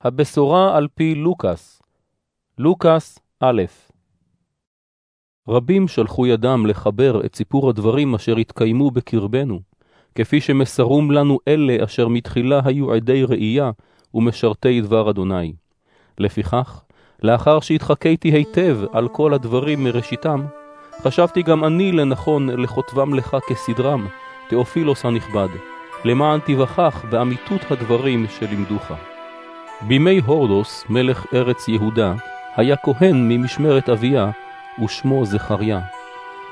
הבשורה על פי לוקאס, לוקאס א' רבים שלחו ידם לחבר את סיפור הדברים אשר התקיימו בקרבנו, כפי שמסרום לנו אלה אשר מתחילה היו עדי ראייה ומשרתי דבר אדוני. לפיכך, לאחר שהתחקיתי היטב על כל הדברים מראשיתם, חשבתי גם אני לנכון לכותבם לך כסדרם, תאופילוס הנכבד, למען תיווכח באמיתות הדברים שלימדוך. בימי הורדוס, מלך ארץ יהודה, היה כהן ממשמרת אביה, ושמו זכריה.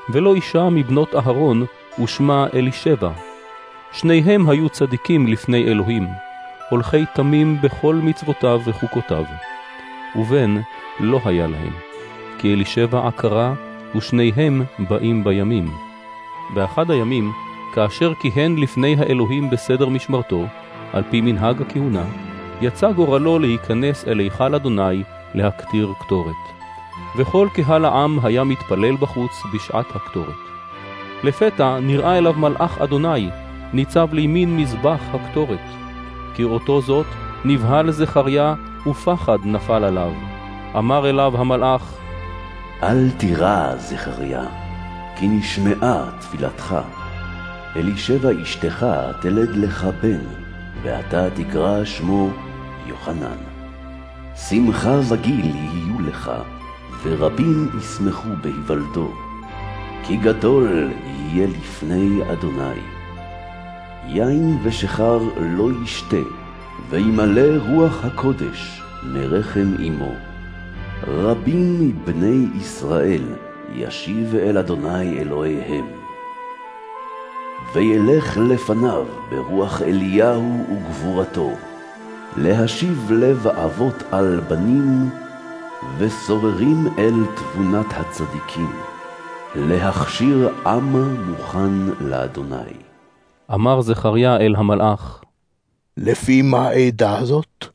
ולא אישה מבנות אהרון, ושמה אלישבע. שניהם היו צדיקים לפני אלוהים, הולכי תמים בכל מצוותיו וחוקותיו. ובן לא היה להם, כי אלישבע עקרה, ושניהם באים בימים. באחד הימים, כאשר כיהן לפני האלוהים בסדר משמרתו, על פי מנהג הכהונה, יצא גורלו להיכנס אל היכל אדוני להקטיר קטורת. וכל קהל העם היה מתפלל בחוץ בשעת הקטורת. לפתע נראה אליו מלאך אדוני, ניצב לימין מזבח הקטורת. כראותו זאת, נבהל זכריה ופחד נפל עליו. אמר אליו המלאך, אל תירא, זכריה, כי נשמעה תפילתך. אלישבע אשתך תלד לך בן, ואתה תקרא שמו יוחנן. שמחה וגיל יהיו לך, ורבים ישמחו בהיוולדו, כי גדול יהיה לפני אדוני. יין ושחר לא ישתה, וימלא רוח הקודש מרחם אמו. רבים מבני ישראל ישיב אל אדוני אלוהיהם. וילך לפניו ברוח אליהו וגבורתו, להשיב לב אבות על בנים, וסוררים אל תבונת הצדיקים, להכשיר עם מוכן לאדוני. אמר זכריה אל המלאך, לפי מה עדה זאת?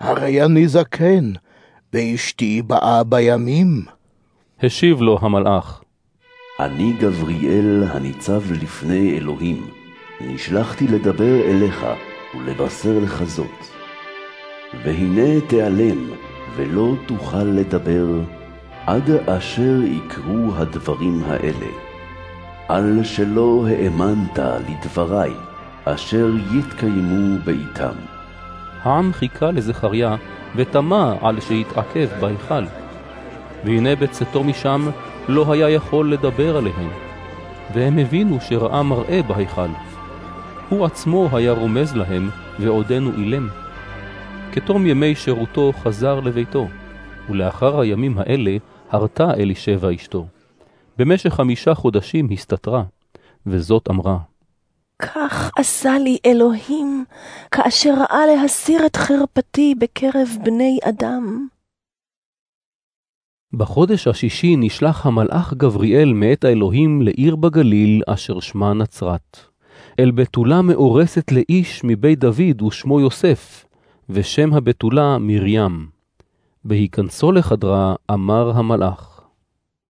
הרי אני זקן, ואשתי באה בימים. השיב לו המלאך, אני גבריאל הניצב לפני אלוהים, נשלחתי לדבר אליך ולבשר לך זאת. והנה תיעלם, ולא תוכל לדבר, עד אשר יקרו הדברים האלה. על שלא האמנת לדברי, אשר יתקיימו בעתם. העם חיכה לזכריה, ותמה על שהתעכב בהיכל. והנה בצאתו משם לא היה יכול לדבר עליהם, והם הבינו שראה מראה בהיכל. הוא עצמו היה רומז להם, ועודנו אילם. כתום ימי שירותו חזר לביתו, ולאחר הימים האלה הרתה אלישבע אשתו. במשך חמישה חודשים הסתתרה, וזאת אמרה, כך עשה לי אלוהים, כאשר ראה להסיר את חרפתי בקרב בני אדם. בחודש השישי נשלח המלאך גבריאל מאת האלוהים לעיר בגליל אשר שמה נצרת. אל בתולה מאורסת לאיש מבית דוד ושמו יוסף, ושם הבתולה מרים. בהיכנסו לחדרה אמר המלאך,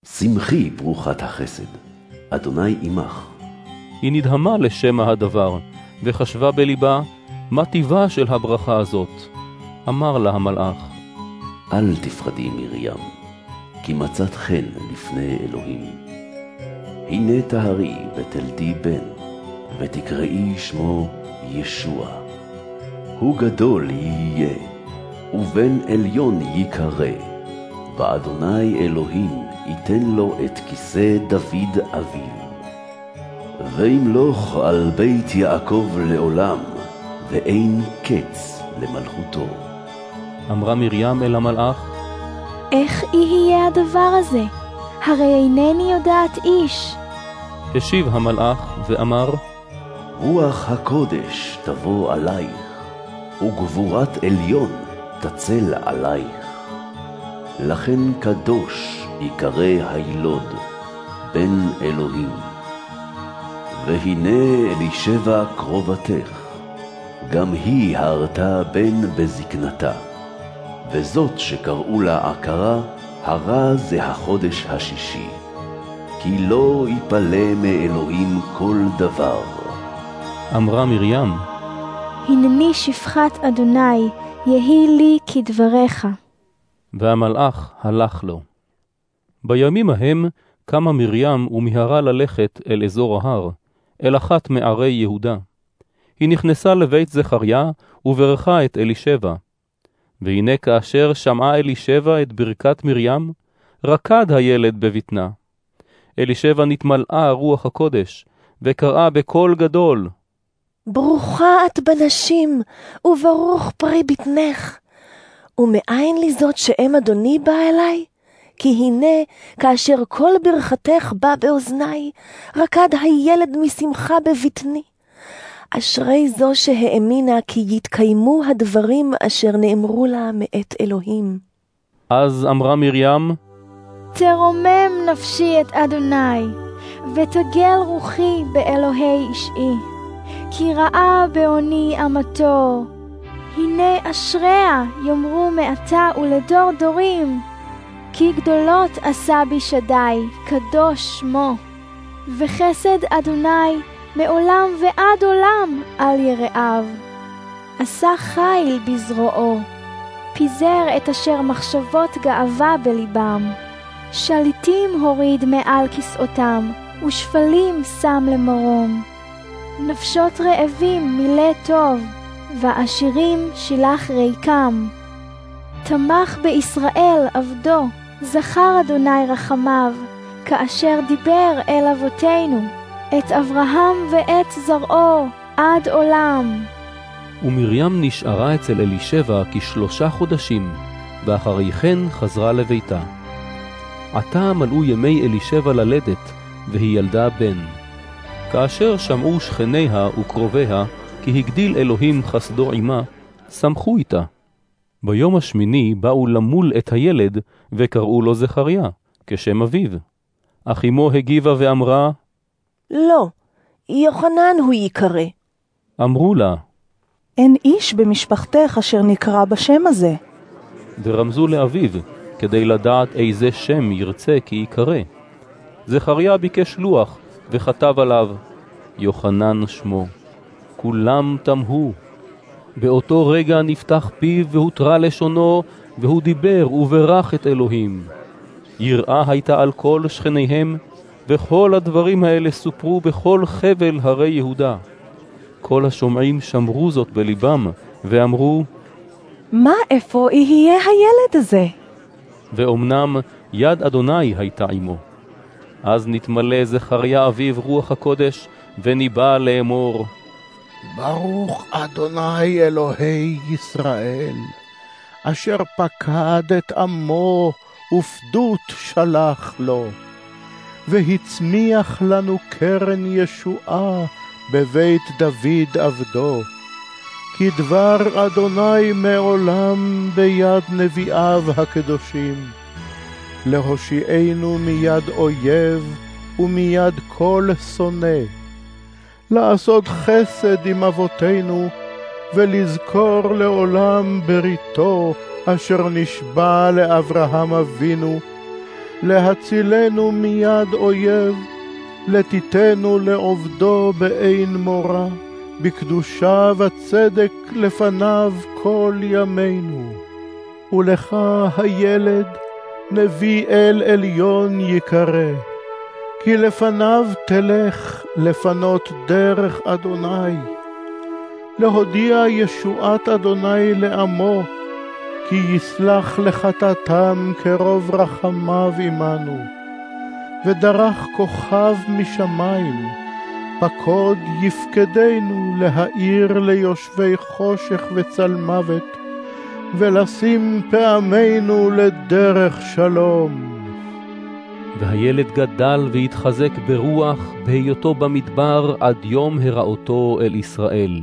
שמחי ברוכת החסד, אדוני עמך. היא נדהמה לשמע הדבר, וחשבה בלבה, מה טיבה של הברכה הזאת? אמר לה המלאך, אל תפחדי מרים, כי מצאת חן לפני אלוהים. הנה טהרי ותלדי בן, ותקראי שמו ישוע. הוא גדול יהיה, ובן עליון ייקרא, ואדוני אלוהים ייתן לו את כיסא דוד אביו. וימלוך על בית יעקב לעולם, ואין קץ למלכותו. אמרה מרים אל המלאך, איך יהיה הדבר הזה? הרי אינני יודעת איש. השיב המלאך ואמר, רוח הקודש תבוא עלייך, וגבורת עליון תצל עלייך. לכן קדוש יקרא הילוד, בן אלוהים. והנה אלישבע קרובתך, גם היא הרתה בן בזקנתה. וזאת שקראו לה עקרה, הרע זה החודש השישי. כי לא יפלא מאלוהים כל דבר. אמרה מרים, הנני שפחת אדוני, יהי לי כדבריך. והמלאך הלך לו. בימים ההם קמה מרים ומיהרה ללכת אל אזור ההר, אל אחת מערי יהודה. היא נכנסה לבית זכריה וברכה את אלישבע. והנה כאשר שמעה אלישבע את ברכת מרים, רקד הילד בבטנה. אלישבע נתמלאה רוח הקודש, וקראה בקול גדול, ברוכה את בנשים, וברוך פרי בטנך. ומאין לי זאת שאם אדוני בא אלי? כי הנה, כאשר כל ברכתך בא באוזני, רקד הילד משמחה בבטני. אשרי זו שהאמינה כי יתקיימו הדברים אשר נאמרו לה מאת אלוהים. אז אמרה מרים, תרומם נפשי את אדוני, ותגל רוחי באלוהי אישי. כי ראה בעוני אמתו. הנה אשריה יאמרו מעתה ולדור דורים. כי גדולות עשה בי שדי, קדוש שמו. וחסד אדוני מעולם ועד עולם על יראיו. עשה חיל בזרועו, פיזר את אשר מחשבות גאווה בליבם. שליטים הוריד מעל כסאותם, ושפלים שם למרום. נפשות רעבים מילא טוב, ועשירים שילח ריקם. תמך בישראל עבדו, זכר אדוני רחמיו, כאשר דיבר אל אבותינו, את אברהם ואת זרעו עד עולם. ומרים נשארה אצל אלישבע כשלושה חודשים, ואחרי כן חזרה לביתה. עתה מלאו ימי אלישבע ללדת, והיא ילדה בן. כאשר שמעו שכניה וקרוביה כי הגדיל אלוהים חסדו עמה, שמחו איתה. ביום השמיני באו למול את הילד, וקראו לו זכריה, כשם אביו. אך אמו הגיבה ואמרה, לא, יוחנן הוא ייקרא. אמרו לה, אין איש במשפחתך אשר נקרא בשם הזה. ורמזו לאביו, כדי לדעת איזה שם ירצה כי ייקרא. זכריה ביקש לוח, וכתב עליו, יוחנן שמו. כולם תמהו. באותו רגע נפתח פיו והותרה לשונו, והוא דיבר וברך את אלוהים. יראה הייתה על כל שכניהם, וכל הדברים האלה סופרו בכל חבל הרי יהודה. כל השומעים שמרו זאת בליבם, ואמרו, מה איפה יהיה הילד הזה? ואומנם יד אדוני הייתה עמו. אז נתמלא זכריה אביו רוח הקודש, וניבא לאמור, ברוך אדוני אלוהי ישראל, אשר פקד את עמו ופדות שלח לו, והצמיח לנו קרן ישועה בבית דוד עבדו. כי דבר אדוני מעולם ביד נביאיו הקדושים. להושיענו מיד אויב ומיד כל שונא, לעשות חסד עם אבותינו, ולזכור לעולם בריתו אשר נשבע לאברהם אבינו, להצילנו מיד אויב, לתיתנו לעובדו באין מורא, בקדושה וצדק לפניו כל ימינו. ולך הילד, נביא אל עליון יקרא, כי לפניו תלך לפנות דרך אדוני, להודיע ישועת אדוני לעמו, כי יסלח לחטאתם כרוב רחמיו עמנו. ודרך כוכב משמיים, פקוד יפקדנו להאיר ליושבי חושך וצל מוות, ולשים פעמינו לדרך שלום. והילד גדל והתחזק ברוח בהיותו במדבר עד יום הראותו אל ישראל.